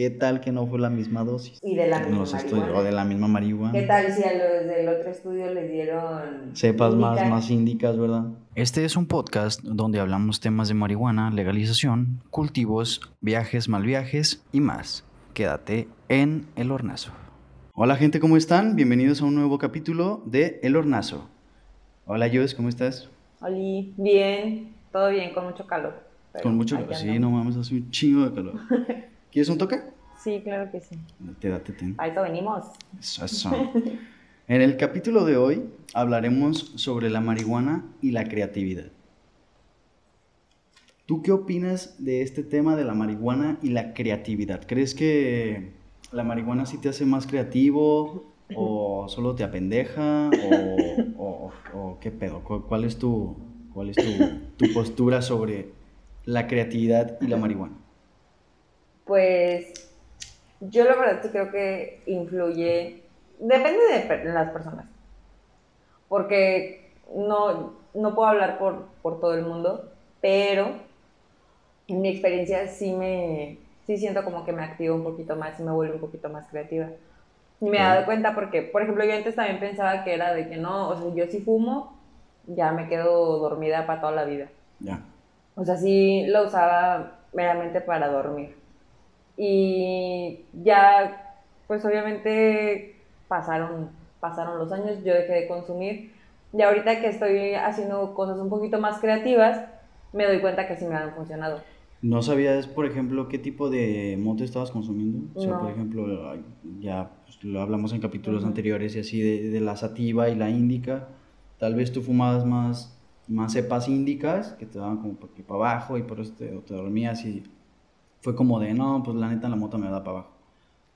¿qué tal que no fue la misma dosis? Y de la misma Los estudios, o de la misma marihuana. ¿Qué tal si a los del otro estudio les dieron... Cepas más, más índicas, ¿verdad? Este es un podcast donde hablamos temas de marihuana, legalización, cultivos, viajes, mal viajes y más. Quédate en El Hornazo. Hola gente, ¿cómo están? Bienvenidos a un nuevo capítulo de El Hornazo. Hola Jus, ¿cómo estás? Oli, bien, todo bien, con mucho calor. pero Con mucho... aquí Sí, no mames, hace un chingo de calor. ¿Quieres un toque? Sí, claro que sí. Te date, ten. A eso venimos. Eso, eso. En el capítulo de hoy hablaremos sobre la marihuana y la creatividad. ¿Tú qué opinas de este tema de la marihuana y la creatividad? ¿Crees que la marihuana sí te hace más creativo o solo te apendeja o, o- o qué pedo? ¿Cuál, cuál es, tu, cuál es tu, tu postura sobre la creatividad y la marihuana? Pues yo la verdad sí creo que influye, depende de per- las personas, porque no, no puedo hablar por, por todo el mundo, pero en mi experiencia sí me, sí siento como que me activa un poquito más y me vuelve un poquito más creativa. Y me he dado cuenta porque, por ejemplo, yo antes también pensaba que era de que no, o sea, yo si fumo, ya me quedo dormida para toda la vida. Ya. O sea, sí lo usaba meramente para dormir. Y ya, pues obviamente pasaron, pasaron los años, yo dejé de consumir. Y ahorita que estoy haciendo cosas un poquito más creativas, me doy cuenta que sí me han funcionado. ¿No sabías, por ejemplo, qué tipo de mote estabas consumiendo? O sea, No. por ejemplo, ya pues, lo hablamos en capítulos anteriores y así de, de la sativa y la índica. Tal vez tú fumabas más, más cepas índicas que te daban como para abajo y por eso te, te dormías y fue como de, no, pues la neta la moto me da para abajo.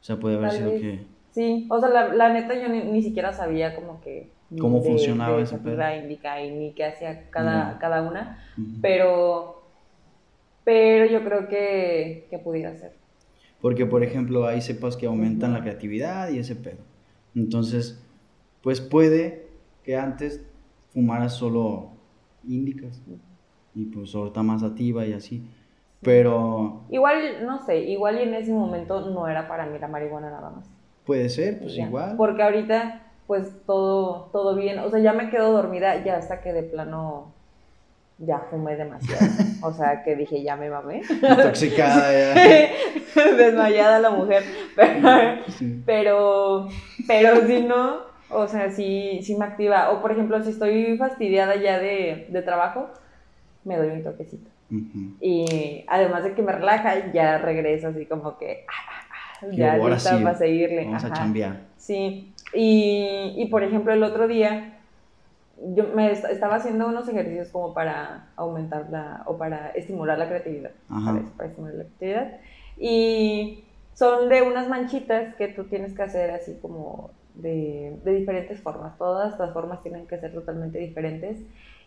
O sea, puede haber Tal sido vez. que... Sí, o sea, la, la neta yo ni, ni siquiera sabía como que... ¿Cómo funcionaba ese sativa, pedo? indica y ni qué hacía cada, Ya. cada una. Ujú. Pero, pero yo creo que, que pudiera ser. Porque, por ejemplo, hay cepas que aumentan la creatividad y ese pedo. Entonces, pues puede que antes fumaras solo índicas y pues ahorita más sativa y así. Pero Igual, no sé, igual y en ese momento no era para mí la marihuana nada más. puede ser, pues Ya. igual. Porque ahorita, pues todo, todo bien. O sea, ya me quedo dormida ya hasta que de plano ya fumé demasiado. O sea, que dije, ya me mamé. Intoxicada ya. Desmayada la mujer. Pero, Sí. pero, pero si no, o sea, sí, sí me activa. O por ejemplo, si estoy fastidiada ya de, de trabajo, me doy un toquecito. Ujú. Y además de que me relaja, ya regreso así como que ah, ah, ah, ya ahora lista sí, para seguirle. Vamos a Ajá. chambear. Sí, y, y por ejemplo el otro día yo me est- estaba haciendo unos ejercicios como para aumentar la, o para estimular la creatividad, Ajá. Para estimular la creatividad. Y son de unas manchitas que tú tienes que hacer así como de, de diferentes formas. Todas las formas tienen que ser totalmente diferentes.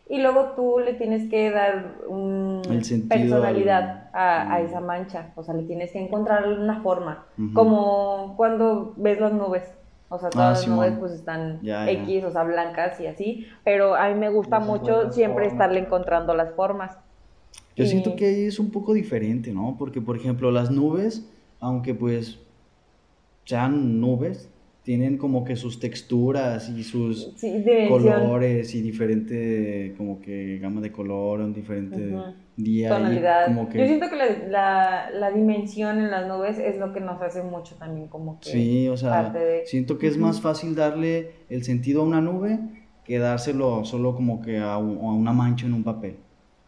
Y luego tú le tienes que dar un personalidad a, a Mm. esa mancha. O sea, le tienes que encontrar una forma. Como cuando ves las nubes. O sea, todas Ah, las Simón. nubes pues están Ya, ya. X, o sea, blancas y así. Pero a mí me gusta Esas mucho siempre formas. estarle encontrando las formas. Yo Y- siento que ahí es un poco diferente, ¿no? Porque, por ejemplo, las nubes, aunque pues sean nubes, tienen como que sus texturas y sus Sí, colores y diferente como que gama de color, un diferente día Tonalidad. como que Yo siento que la, la, la dimensión en las nubes es lo que nos hace mucho también como que sí, o sea, parte de... siento que es más fácil darle el sentido a una nube que dárselo solo como que a, un- a una mancha en un papel.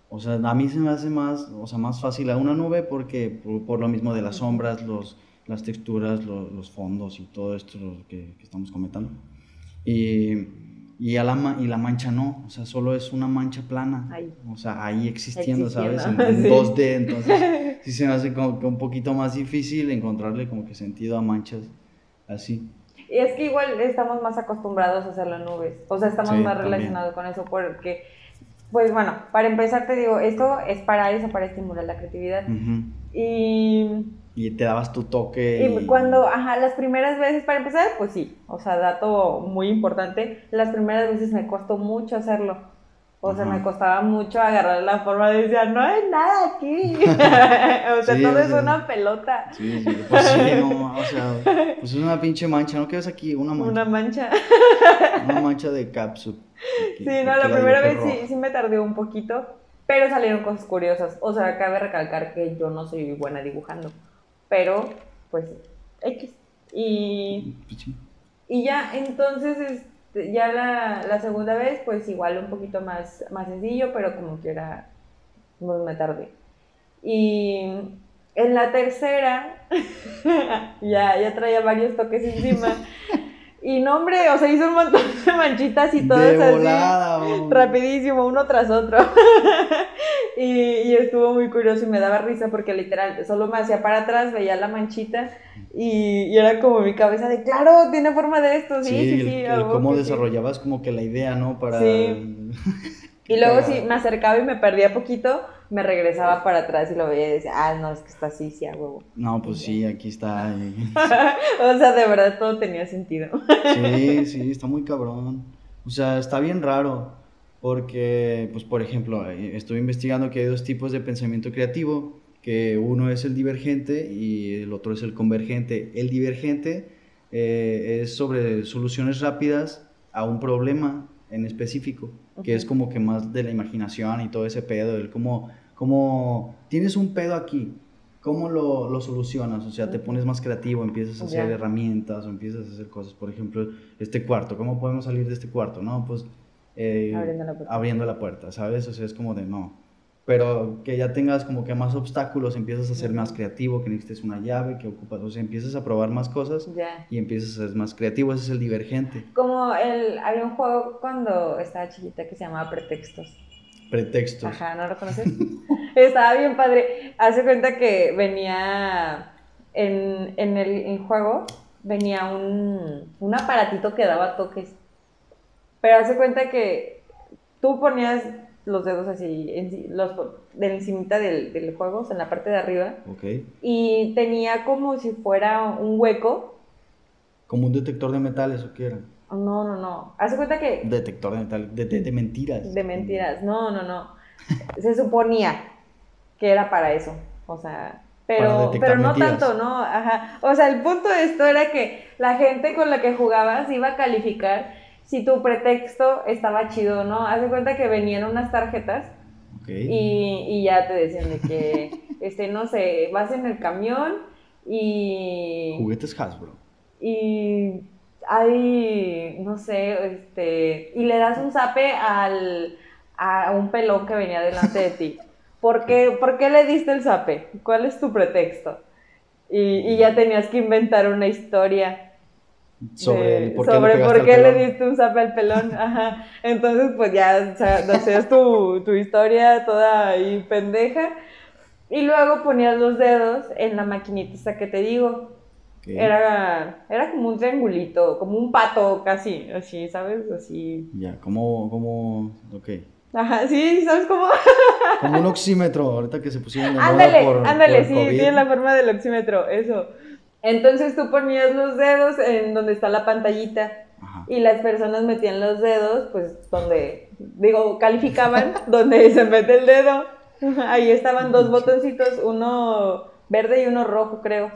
O sea, a mí se me hace más, o sea, más fácil a una nube porque por, por lo mismo de las sombras, los, las texturas, lo- los fondos y todo esto que, que estamos comentando. Y, y, a la, y la mancha no, o sea, solo es una mancha plana. Ahí. O sea, ahí existiendo, ¿sabes? En, Existiendo, sí. 2D, entonces sí se me hace como que un poquito más difícil encontrarle como que sentido a manchas así. Y es que igual estamos más acostumbrados a hacerlo en nubes. O sea, estamos Sí, más también. relacionados con eso porque, pues bueno, para empezar te digo, esto es para eso, para estimular la creatividad. Ujú. Y, Y te dabas tu toque. y cuando, ajá, las primeras veces, para empezar, pues sí, o sea, dato muy importante, las primeras veces me costó mucho hacerlo. O sea, me costaba mucho agarrar la forma de decir, no hay nada aquí. o sea, Sí, todo o es una pelota. Sí, sí, pues sí, no, o sea, pues es una pinche mancha, ¿no? ¿Qué ves aquí? Una mancha. Una mancha. Una mancha de capsup. Sí, no, la primera vez sí, sí me tardé un poquito, pero salieron cosas curiosas. O sea, cabe recalcar que yo no soy buena dibujando, pero pues X. Y, y ya, entonces, este, ya la, la segunda vez, pues igual un poquito más, más sencillo, pero como quiera, pues me tardé. Y en la tercera, ya, ya traía varios toques encima. Y no, hombre, o sea, hizo un montón de manchitas y todas De así. volada. Rapidísimo, uno tras otro. y, y estuvo muy curioso y me daba risa porque literal, solo me hacía para atrás, veía la manchita y, y era como mi cabeza de, claro, tiene forma de esto, sí, sí, el- sí. el cómo sí". desarrollabas como que la idea, ¿no? Para... Sí. Y luego si me acercaba y me perdía poquito, me regresaba para atrás y lo veía y decía, ah, no, es que está así, sí, a huevo. No, pues sí, aquí está. eh. o sea, de verdad todo tenía sentido. Sí, sí, está muy cabrón. O sea, está bien raro. Porque, pues, por ejemplo, eh, estuve investigando que hay dos tipos de pensamiento creativo. Que uno es el divergente y el otro es el convergente. El divergente eh, es sobre soluciones rápidas a un problema en específico. Que es como que más de la imaginación y todo ese pedo. El como, como tienes un pedo aquí. ¿Cómo lo, lo solucionas? O sea, te pones más creativo, empiezas a hacer herramientas o empiezas a hacer cosas. Por ejemplo, este cuarto, ¿cómo podemos salir de este cuarto? No, pues eh, Abriendo la puerta. abriendo la puerta, ¿sabes? O sea, es como de no. Pero que ya tengas como que más obstáculos, empiezas a ser más creativo, que necesites una llave, que ocupas, o sea, empiezas a probar más cosas y empiezas a ser más creativo, ese es el divergente. Como el, había un juego cuando estaba chiquita que se llamaba Pretextos. Pretextos. Ajá, ¿no lo conoces? Estaba bien padre. Hace cuenta que venía en, en el en juego, venía un, un aparatito que daba toques. Pero hace cuenta que tú ponías los dedos así, en, los, de encimita del, del juego, o sea, en la parte de arriba, Ok. y tenía como si fuera un hueco. Como un detector de metales o qué era. No, no, no. Hace cuenta que Detector de de, de- de mentiras. De mentiras, no, no, no. Se suponía que era para eso, o sea, pero, pero no mentiras. tanto, ¿no? Ajá. O sea, el punto de esto era que la gente con la que jugabas iba a calificar si tu pretexto estaba chido o no. Haz de cuenta que venían unas tarjetas Ok. y, y ya te decían de que, este, no sé, vas en el camión y Juguetes Hasbro. y hay, no sé, este, y le das un zape al, a un pelón que venía delante de ti. ¿Por qué, por qué le diste el zape? ¿Cuál es tu pretexto? Y, y ya tenías que inventar una historia Sobre de- por qué sobre le por qué diste un zape al pelón. Ajá. Entonces, pues ya o sea, hacías tu, tu historia toda ahí pendeja. Y luego ponías los dedos en la maquinita que te digo. Ok. Era, era como un triangulito, como un pato casi, así, ¿sabes? Así. Ya, como, como, ok. Ajá, sí, ¿sabes cómo? Como un oxímetro, ahorita que se pusieron de Ándale, por, ándale, por sí, COVID. tiene la forma del oxímetro, eso. Entonces tú ponías los dedos en donde está la pantallita Ajá. y las personas metían los dedos, pues donde, digo, calificaban donde se mete el dedo. Ahí estaban dos botoncitos, uno verde y uno rojo, creo.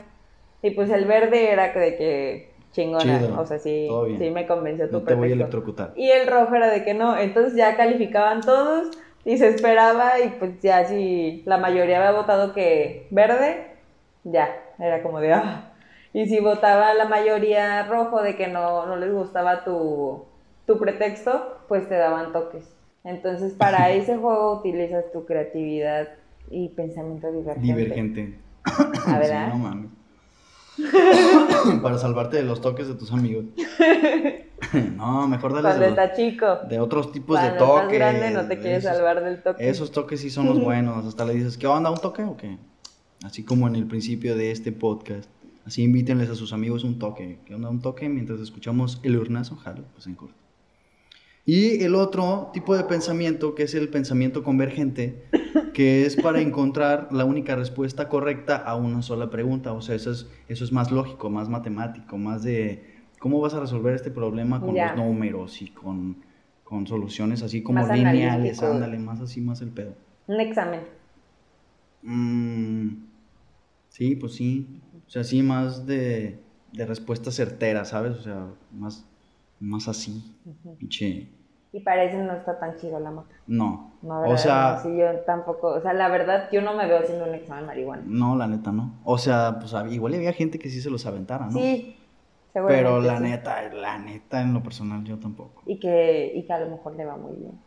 Y pues el verde era de que chingona, Chido, o sea, sí, sí me convenció tu No te voy a electrocutar. Y el rojo era de que no, entonces ya calificaban todos y se esperaba y pues ya si la mayoría había votado que verde, ya, era como de ah. Y si votaba la mayoría rojo de que no, no les gustaba tu, tu pretexto, pues te daban toques. Entonces para ese juego utilizas tu creatividad y pensamiento divergente. Divergente. Ah, ¿verdad? Sí, no mames. Para salvarte de los toques de tus amigos. no, mejor dale Cuando de, los- chico. de otros tipos de Cuando toques. estás grande no te quieres esos, salvar del toque. Esos toques sí son los buenos. Hasta le dices, ¿qué onda? ¿Un toque o qué? Así como en el principio de este podcast. Así invítenles a sus amigos un toque. ¿Qué onda? Un toque mientras escuchamos el urnazo, jalo, pues en corto. Y el otro tipo de pensamiento, que es el pensamiento convergente, que es para encontrar la única respuesta correcta a una sola pregunta. O sea, eso es, eso es más lógico, más matemático, más de cómo vas a resolver este problema con Ya. los números y con, con soluciones así como Más lineales, analítico. ándale, más así, más el pedo. Un examen. Mm, sí, pues sí. O sea, sí, más de, de respuesta certera, ¿sabes? O sea, más, más así, pinche. Y parece no está tan chido la moto. No. No, o sea, Sí, yo tampoco. O sea, la verdad, yo no me veo haciendo un examen de marihuana. no, la neta, no. O sea, pues hab- igual había gente que sí se los aventara, ¿no? Sí, seguramente. Pero la sí. neta, la neta, en lo personal, yo tampoco. Y que, y que a lo mejor le va muy bien.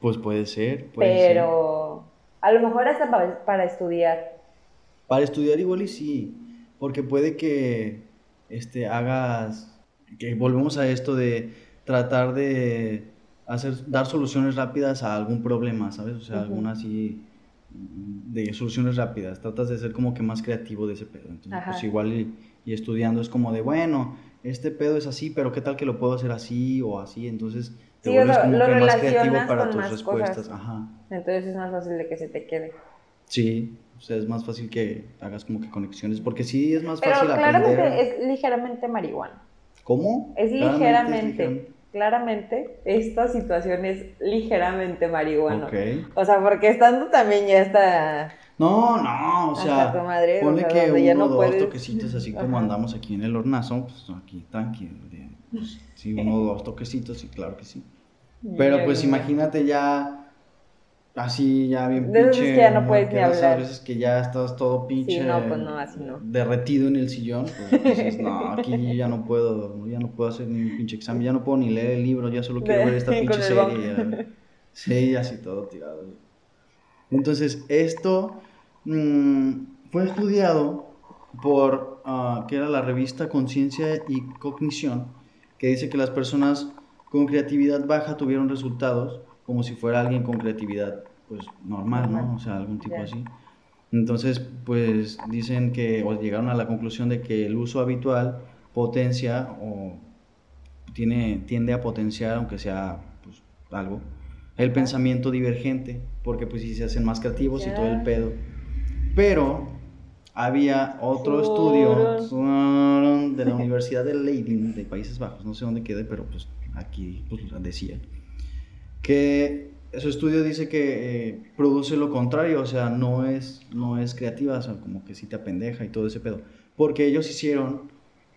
Pues puede ser, puede ser. Pero a lo mejor hasta para, para estudiar. Para estudiar igual y sí, porque puede que este, hagas, que volvemos a esto de tratar de hacer, dar soluciones rápidas a algún problema, ¿sabes? O sea, Ujú. alguna así mm, de soluciones rápidas, tratas de ser como que más creativo de ese pedo. Entonces, Ajá. pues igual y, y estudiando es como de, bueno, este pedo es así, pero ¿qué tal que lo puedo hacer así o así? Entonces te Sí, vuelves lo- como lo que más creativo para tus respuestas. Ajá. Entonces es más fácil de que se te quede. Sí, o sea, es más fácil que hagas como que conexiones, porque sí es más Pero fácil claramente aprender. es ligeramente marihuana. ¿Cómo? Es ligeramente. Claramente, esta situación es ligeramente marihuana. Ok. O sea, porque estando también ya está. No, no, o sea, madre, o ponle sea, que uno no dos puedes- toquecitos así como Ajá. andamos aquí en el hornazo, pues aquí tranquilo. de- pues, sí, uno o dos toquecitos, sí, claro que sí. Pero pues imagínate ya así, ya bien De pinche. que ya no puedes ni hablar. veces que ya estás todo pinche. no, pues no, así no. Derretido en el sillón, pues dices, no, aquí ya no puedo, ya no puedo hacer ni un pinche examen, ya no puedo ni leer el libro, ya solo quiero De- ver esta pinche serie. ya. Sí, así todo tirado. Entonces, esto mm, fue estudiado por, que era la revista Conciencia y Cognición, que dice que las personas con creatividad baja tuvieron resultados como si fuera alguien con creatividad, pues, normal, ¿no? O sea, algún tipo Ya. así. Entonces, pues, dicen que, o llegaron a la conclusión de que el uso habitual potencia o tiene, tiende a potenciar, aunque sea, pues, algo, el pensamiento divergente, porque pues sí se hacen más creativos y todo el pedo. Pero había otro estudio de la Universidad de Leiden, de Países Bajos, no sé dónde quede, pero pues aquí pues, decía, que su estudio dice que eh, produce lo contrario, o sea, no es, no es creativa, o sea, como que sí te apendeja y todo ese pedo. Porque ellos hicieron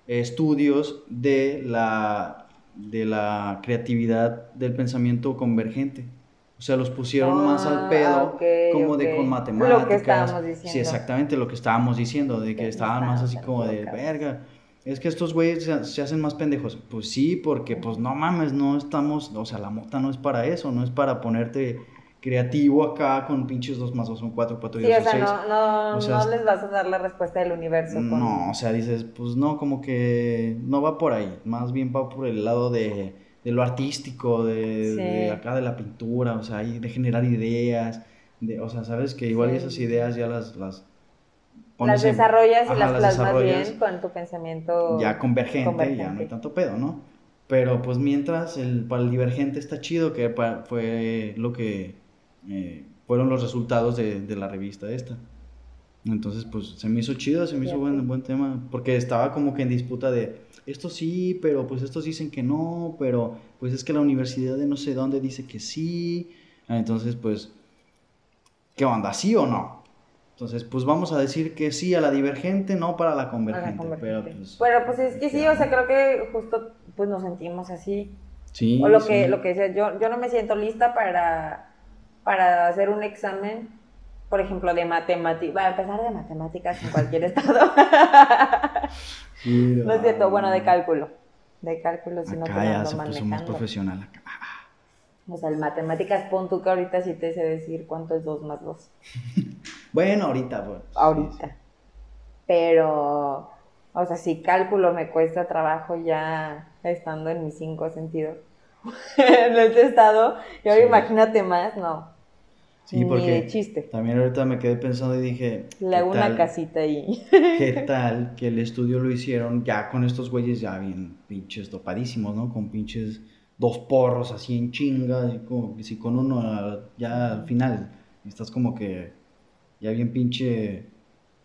estudios de la, de la creatividad del pensamiento convergente. O sea, los pusieron más al Ah, pedo, como de con Lo matemáticas. que estábamos diciendo. Sí, exactamente lo que estábamos diciendo, de que Que estaban más así como de verga. Es que estos güeyes se, se hacen más pendejos. Pues sí, porque pues no mames, no estamos, o sea, la mota no es para eso, no es para ponerte creativo acá con pinches 2 más 2 son 4, 4 y Sí, 2 o sea, 6. no, no, O sea, no les vas a dar la respuesta del universo. con- No, o sea, dices, pues no, como que no va por ahí, más bien va por el lado de, de lo artístico, de, Sí. de acá de la pintura, o sea, de generar ideas, de, o sea, sabes que igual Sí. esas ideas ya las... Las, Las desarrollas y ajá, las plasmas bien con tu pensamiento. ya convergente, ya no hay tanto pedo, ¿no? Pero pues mientras el, para el divergente está chido, que fue lo que eh, fueron los resultados de, de la revista esta. Entonces, pues se me hizo chido, se me hizo Fíjate. buen, buen tema, porque estaba como que en disputa de, esto sí, pero pues estos dicen que no, pero pues es que la universidad de no sé dónde dice que sí. Entonces, pues, ¿qué onda? ¿Sí o no? Entonces, pues vamos a decir que sí a la divergente, no para la a la convergente. Pero convergente. pues, Pero pues es que sí, o sea, creo que justo pues nos sentimos así. sí. O lo que, lo que decía, yo, yo no me siento lista para, para hacer un examen, por ejemplo, de matemáticas. Va a empezar de matemáticas en cualquier estado. Sí, no es cierto, bueno, de cálculo. De cálculo, si no te ya se puso más profesional. Acá. O sea, el matemáticas, pon tú que ahorita sí te sé decir cuánto es 2 más 2. Bueno, ahorita, pues. Ahorita. Pero, o sea, si cálculo me cuesta trabajo ya estando en mis cinco sentidos. en este estado, y ahora Sí. imagínate más, no. Sí, Ni porque de chiste. también ahorita me quedé pensando y dije, Le hago ¿qué una casita ahí. ¿Qué tal que el estudio lo hicieron ya con estos güeyes ya bien pinches dopadísimos, ¿no? Con pinches dos porros así en chinga, y como si con uno ya al final estás como que ya bien pinche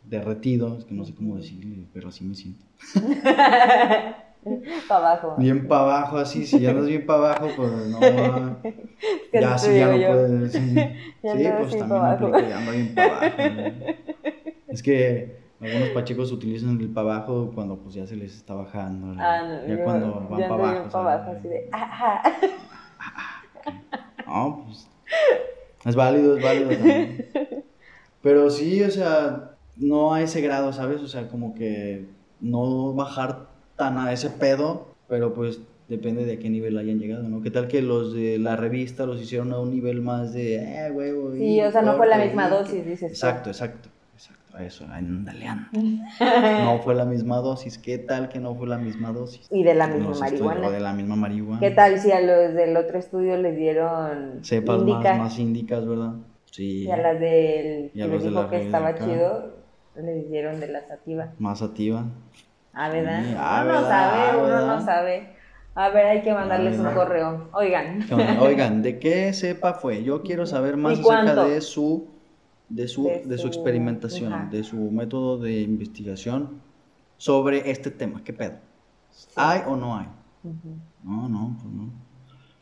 derretido, es que no sé cómo decirle, pero así me siento. Para abajo. Bien para abajo, así, si ya andas bien para abajo, pues no, ya sí, te ya no puedes. Sí, Ya Sí, pues también pa' aplica, ya ando bien para abajo. ¿no? Es que algunos pachecos utilizan el para abajo cuando pues ya se les está bajando. ¿no? Ah, no, ya yo, cuando van para abajo. ¿sabes? abajo, así de. Ajá. No, pues. Es válido, es válido también. Pero sí, o sea, no a ese grado, ¿sabes? O sea, como que no bajar tan a ese pedo, pero pues depende de a qué nivel hayan llegado, ¿no? ¿Qué tal que los de la revista los hicieron a un nivel más de, eh, huevo? Sí, y o sea, no fue la misma dosis, dices. Exacto, exacto, exacto, a eso, ándale, ándale. No fue la misma dosis, ¿qué tal que no fue la misma dosis? Y de la misma marihuana. o de la misma marihuana. ¿Qué tal si a los del otro estudio les dieron Cepas más, más índicas, ¿verdad? Sí. Y a las del Y a que los les de la dijo que estaba acá. chido, les dieron de la sativa. Más sativa. Ah, ¿verdad? Sí, ah, uno no ¿verdad? Ah, sabe, uno ¿verdad? no sabe. A ver, hay que mandarles un ¿verdad? correo. Oigan. Oigan, ¿de qué cepa fue? Yo quiero saber más ¿Y acerca de su, de su, De de su su- experimentación, ajá. de su método de investigación sobre este tema. ¿Qué pedo? ¿Hay o no hay? No, no, pues no.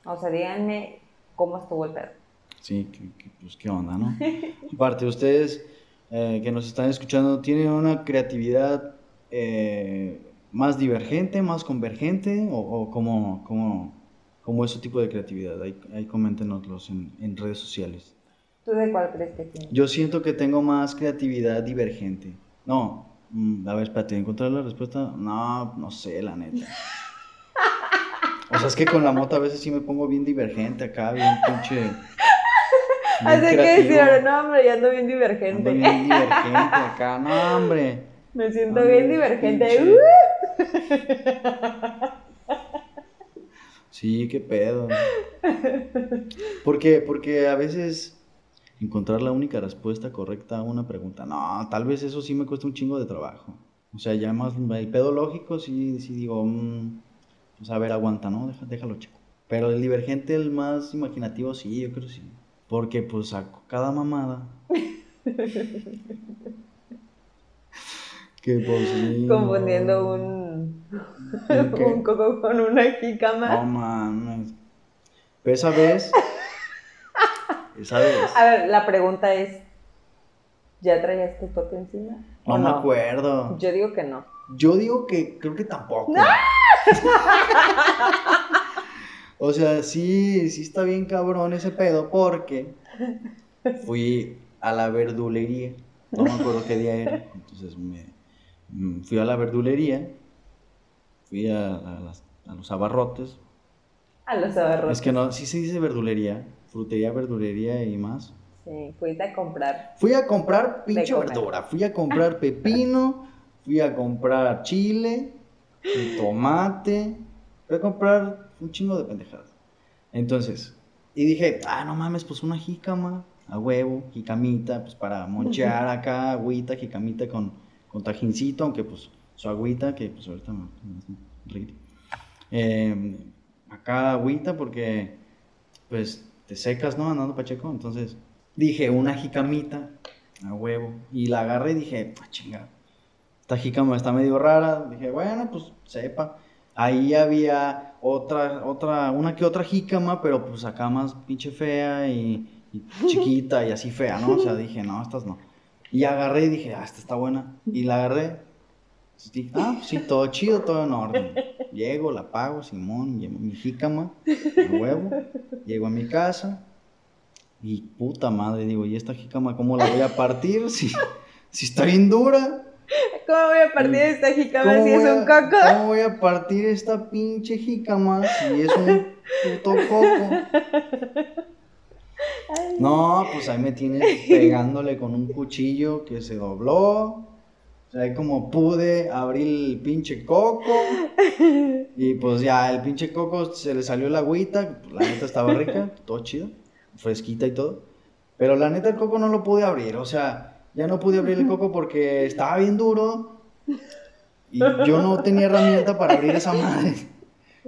O sea, díganme cómo estuvo el pedo. Sí, pues qué onda, ¿no? Aparte, ustedes eh, que nos están escuchando, ¿tienen una creatividad eh, más divergente, más convergente? ¿O, o cómo, cómo, cómo es su tipo de creatividad? Ahí, ahí coméntenoslos en, en redes sociales. ¿Tú de cuál crees que tienes? Yo siento que tengo más creatividad divergente. No, mm, a ver, espérate, ¿encontrar la respuesta? No, no sé, la neta. O sea, es que con la moto a veces sí me pongo bien divergente acá, bien pinche. Así que decir, no, hombre, ya ando bien Ando divergente. bien divergente acá, no, hombre. Me siento Ando bien divergente. ¡Uh! Sí, qué pedo. Porque, porque a veces encontrar la única respuesta correcta a una pregunta, no, tal vez eso sí me cuesta un chingo de trabajo. O sea, ya más el pedo lógico, sí, sí digo, mm, pues a ver, aguanta, ¿no? Deja- déjalo chico. Pero el divergente, el más imaginativo, sí, yo creo que sí. Porque pues a cada mamada. que pues sí. Confundiendo un, ¿Un coco con una No jícama. mames. Pero esa vez. Esa vez. A ver, la pregunta es, ¿ya traías tu toque encima? No ¿O me acuerdo. Yo digo que no. Yo digo que creo que tampoco. O sea, sí, sí está bien cabrón ese pedo porque fui a la verdulería. No me acuerdo qué día era. Entonces me, mm, fui a la verdulería. Fui a, a las- a los abarrotes. A los abarrotes. Es que no, sí se dice verdulería. Frutería, verdulería y más. Sí, fuiste a comprar. Fui a comprar pinche verdura. Fui a comprar pepino. Fui a comprar chile. tomate. Fui a comprar un chingo de pendejadas. Entonces, y dije, ah, no mames, pues una jícama. A huevo, jicamita, pues para monchear acá, agüita, jicamita con, con tajincito, aunque pues su agüita, que pues ahorita me, me- rico. Eh, acá agüita porque pues te secas, ¿no? Andando pacheco. Entonces dije, una jicamita a huevo. Y la agarré y dije, ah, chinga. Esta jícama está medio rara. Dije, bueno, pues sepa. Ahí había otra, otra, una que otra jícama, pero pues acá más pinche fea y, y chiquita y así fea, ¿no? O sea, dije, no, estas no. Y agarré y dije, ah, esta está buena. Y la agarré. Dije, ah, sí, todo chido, todo en orden. Llego, la pago, Simón, llevo mi jícama, a huevo. Llego a mi casa. Y puta madre, digo, ¿y esta jícama cómo la voy a partir? Si, si está bien dura. ¿Cómo voy a partir esta jícama ¿Cómo si es un a- coco? ¿Cómo voy a partir esta pinche jícama si es un puto coco? No, pues ahí me tienes pegándole con un cuchillo que se dobló. O sea, ahí como pude abrir el pinche coco. Y pues ya, el pinche coco se le salió la agüita. pues, La neta estaba rica, todo chido, fresquita y todo. Pero la neta el coco no lo pude abrir. O sea, ya no pude abrir el coco porque estaba bien duro. Y yo no tenía herramienta para abrir esa madre.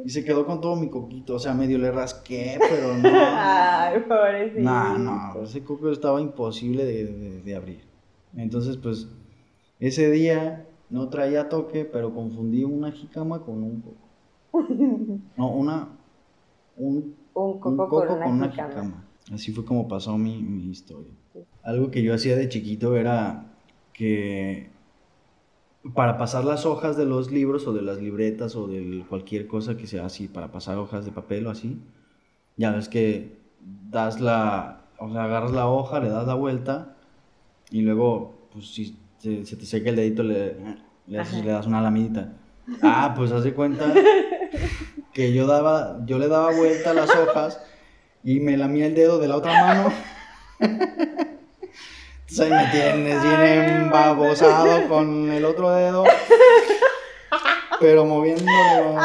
Y se quedó con todo mi coquito. O sea, medio le rasqué, pero no. Ay, pobrecito. No, no, ese coco estaba imposible de, de- de abrir. Entonces, pues, ese día no traía toque, pero confundí una jicama con un coco. No, una. Un, Un un coco, con una, jicama. jicama. Así fue como pasó mi, mi historia. Algo que yo hacía de chiquito era que para pasar las hojas de los libros o de las libretas o de cualquier cosa que sea así, para pasar hojas de papel o así, ya ves que das la, o sea, agarras la hoja, le das la vuelta y luego, pues si se, se te seca el dedito, le, le, haces- le das una lamidita. Ah, pues haz de cuenta que yo daba, yo le daba vuelta a las hojas y me lamía el dedo de la otra mano. Entonces me tienes bien embabosado con el otro dedo. Pero moviéndolo.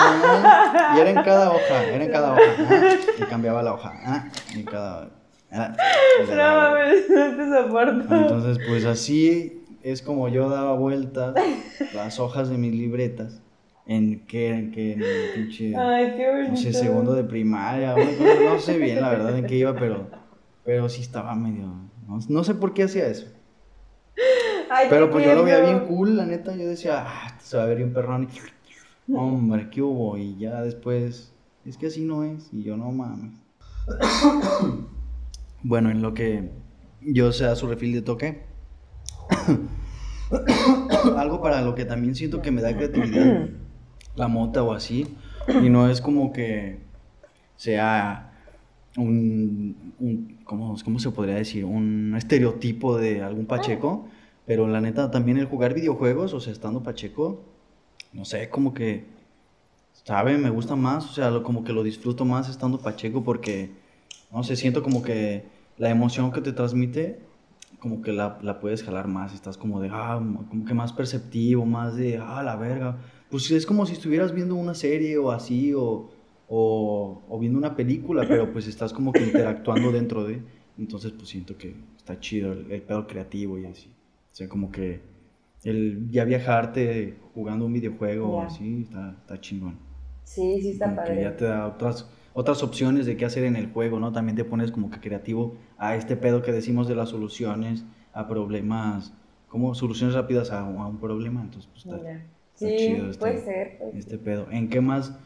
Y era en cada hoja, era en cada hoja. Y cambiaba la hoja. Y cada. ah, y le No daba- mames, no te soporto. entonces, pues así es como yo daba vueltas las hojas de mis libretas. ¿En qué? ¿En qué? En el pinche. Ay, qué bonito. No sé, segundo de primaria. no sé bien la verdad en qué iba, pero. Pero sí estaba medio. No, no sé por qué hacía eso. Ay, Pero pues yo lo veía bien cool, la neta. Yo decía, ah, se va a ver bien perrón. Y, hombre, ¿qué hubo? Y ya después. Es que así no es. Y yo, no mames. Bueno, en lo que yo sea su refil de toque. Algo para lo que también siento que me da creatividad. La mota o así. Y no es como que sea un, un ¿cómo, cómo se podría decir? Un estereotipo de algún pacheco. Pero la neta, también el jugar videojuegos, o sea, estando pacheco, no sé, como que, ¿sabe? Me gusta más, o sea, lo- como que lo disfruto más estando pacheco porque, no sé, siento como que la emoción que te transmite, como que la, la puedes jalar más, estás como de, ah, como que más perceptivo, más de, ah, la verga. Pues es como si estuvieras viendo una serie o así, o, o, o viendo una película, pero pues estás como que interactuando dentro de, entonces pues siento que está chido el, el pedo creativo y así. O sea, como que el ya viajarte jugando un videojuego o así, está, está chingón. Sí, sí está Como que padre. ya te da otras, otras opciones de qué hacer en el juego, ¿no? También te pones como que creativo a este pedo que decimos de las soluciones, a problemas, como soluciones rápidas a, un- a un problema, entonces pues está, Ya. Sí, chido este- puede ser. puede este pedo. ¿En qué más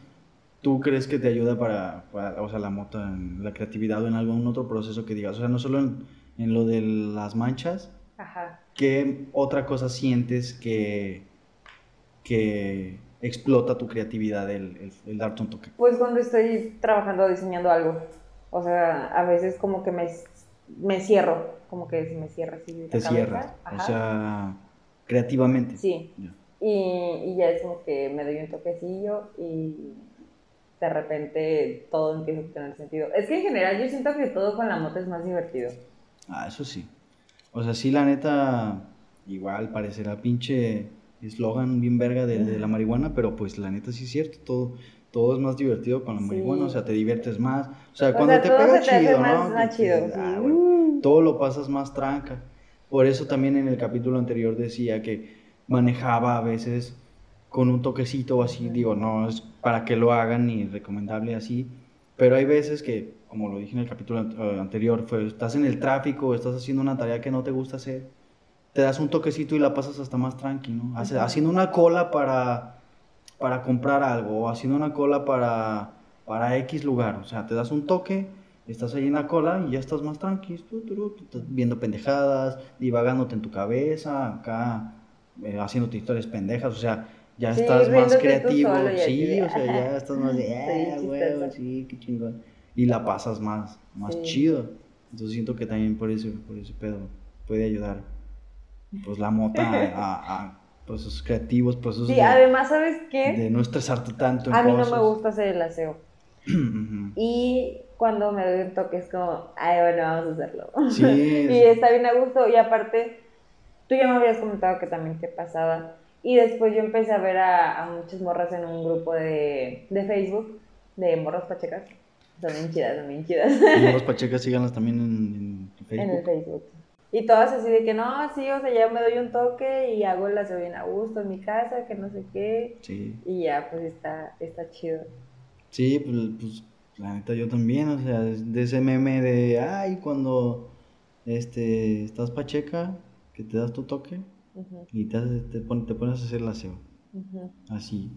tú crees que te ayuda para, para, o sea, la mota, en la creatividad o en algún otro proceso que digas? O sea, no solo en, en lo de las manchas. Ajá. ¿qué otra cosa sientes que, que explota tu creatividad, el, el, el darte un toque? Pues cuando estoy trabajando, diseñando algo. O sea, a veces como que me, me cierro, como que se me cierra así. Te cierras, o sea, creativamente. Sí. Y, y ya es como que me doy un toquecillo y de repente todo empieza a tener sentido. Es que en general yo siento que todo con la moto es más divertido. Ah, eso sí. O sea, sí, la neta, igual parecerá pinche eslogan bien verga de, de la marihuana, pero pues la neta sí es cierto, todo, todo es más divertido con la Sí. marihuana, o sea, te diviertes más. O sea, O cuando sea, te pega se te chido, más- ¿no? más Que- chido, sí. ah, güey, todo lo pasas más tranca. Por eso también en el capítulo anterior decía que manejaba a veces con un toquecito o así, digo, no es para que lo hagan ni recomendable así, pero hay veces que, como lo dije en el capítulo eh, anterior, fue, estás en el tráfico, estás haciendo una tarea que no te gusta hacer, te das un toquecito y la pasas hasta más tranqui, ¿no? Hace-. Haciendo una cola para, para comprar algo, o haciendo una cola para, para X lugar, o sea, te das un toque, estás ahí en la cola y ya estás más tranqui, tú, tú, tú, estás viendo pendejadas, divagándote en tu cabeza, acá, eh, haciéndote historias pendejas, o sea, ya Sí, estás más creativo, solo sí, de, o sea, ya estás más de, chistosa". huevo, sí, qué chingón. Y la pasas más, más Sí. chido. Entonces siento que también por ese, por ese pedo puede ayudar, pues, la mota a, a procesos creativos, procesos Sí, de, además, ¿sabes qué? de no estresarte tanto en A mí no cosas. me gusta hacer el aseo. Y cuando me doy un toque es como, ay, bueno, vamos a hacerlo. Sí, y es- está bien a gusto. Y aparte, tú ya me habías comentado que también te pasaba. Y después yo empecé a ver a, a muchas morras en un grupo de, de Facebook de morras pachecas. Son bien chidas, son bien chidas. Y los pachecas síganlas también en, en en el Facebook. Facebook. Y todas así de que no, sí, o sea, ya me doy un toque y hago el aseo bien a gusto en mi casa, que no sé qué. Sí, Y ya, pues está, está chido. sí, pues, pues, la neta yo también, o sea, de ese meme de, ay, cuando este, estás pacheca, que te das tu toque, y te, haces- te, pon- te pones a hacer el aseo. Así.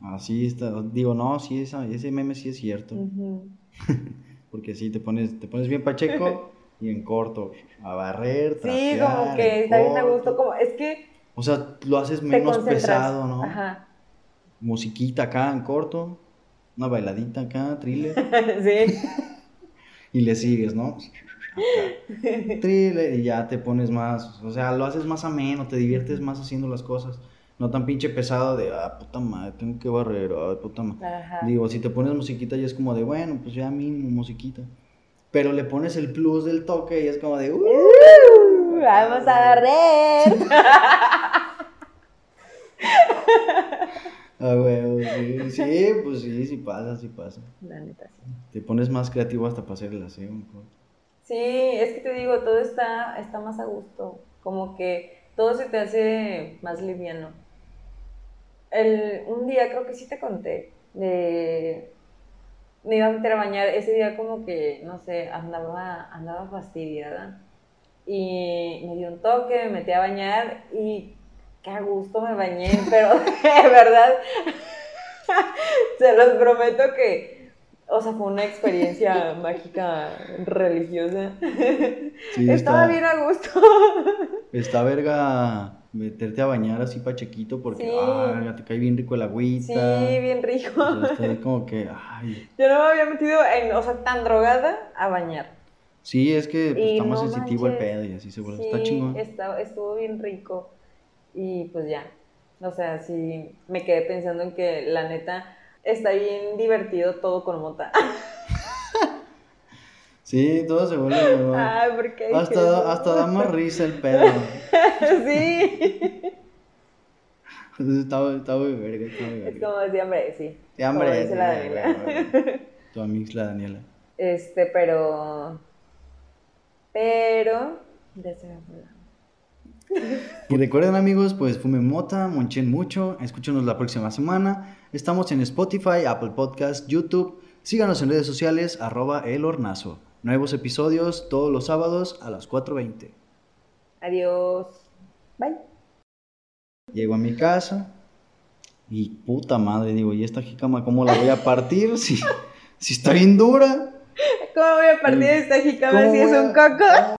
Así está. Digo, no, sí, esa- ese meme sí es cierto. Porque sí, te pones, te pones bien pacheco y en corto. A barrer, Sí, trapear, como que está bien a gusto, como, es que O sea, lo haces menos pesado, ¿no? Ajá, Musiquita acá en corto, una bailadita acá, thriller, sí. y le sigues, ¿no? Acá. Thriller, y ya te pones más, o sea, lo haces más ameno, te diviertes más haciendo las cosas. No tan pinche pesado de, ah, puta madre, tengo que barrer, ay, puta madre. Ajá. Digo, si te pones musiquita ya es como de, bueno, pues ya mínimo musiquita. Pero le pones el plus del toque y es como de, uh, Uh, vamos a barrer. ah, huevo, sí, sí, pues sí, sí pasa, sí pasa. La neta, sí. Te pones más creativo hasta para hacer el aseo. mejor. Sí, es que te digo, todo está, está más a gusto. Como que todo se te hace más liviano. El, un día creo que sí te conté de me iba a meter a bañar ese día como que no sé andaba andaba fastidiada y me dio un toque me metí a bañar y qué a gusto me bañé pero de verdad se los prometo que o sea fue una experiencia mágica religiosa Sí, estaba está, bien a gusto está verga meterte a bañar así pachequito porque Sí. ah, te cae bien rico el agüita. sí bien rico O sea, está como que, ay. Yo no me había metido en, o sea, tan drogada a bañar. Sí, es que pues, está más sensitivo el pedo y así seguro. Sí, está chingón. está- estuvo bien rico. Y pues ya. O sea, sí, me quedé pensando en que la neta está bien divertido todo con mota. Sí, todo se vuelve mejor. Ay, ¿por qué dije hasta, hasta da más risa el pedo. sí. está, está muy verga, está muy Es como decía, hombre, sí. Sí, hombre, como dice la Daniela. Tu amix la Daniela. Este, pero. Pero. Ya se me Y recuerden amigos, pues fumen mota, monchen mucho, escúchenos la próxima semana. Estamos en Spotify, Apple Podcast, YouTube. Síganos en redes sociales, arroba el hornazo. Nuevos episodios todos los sábados a las 4.20. Adiós. Bye. Llego a mi casa y puta madre, digo, ¿y esta jicama cómo la voy a partir? Si, si está bien dura. ¿Cómo voy a partir esta jicama ¿Cómo si es un coco?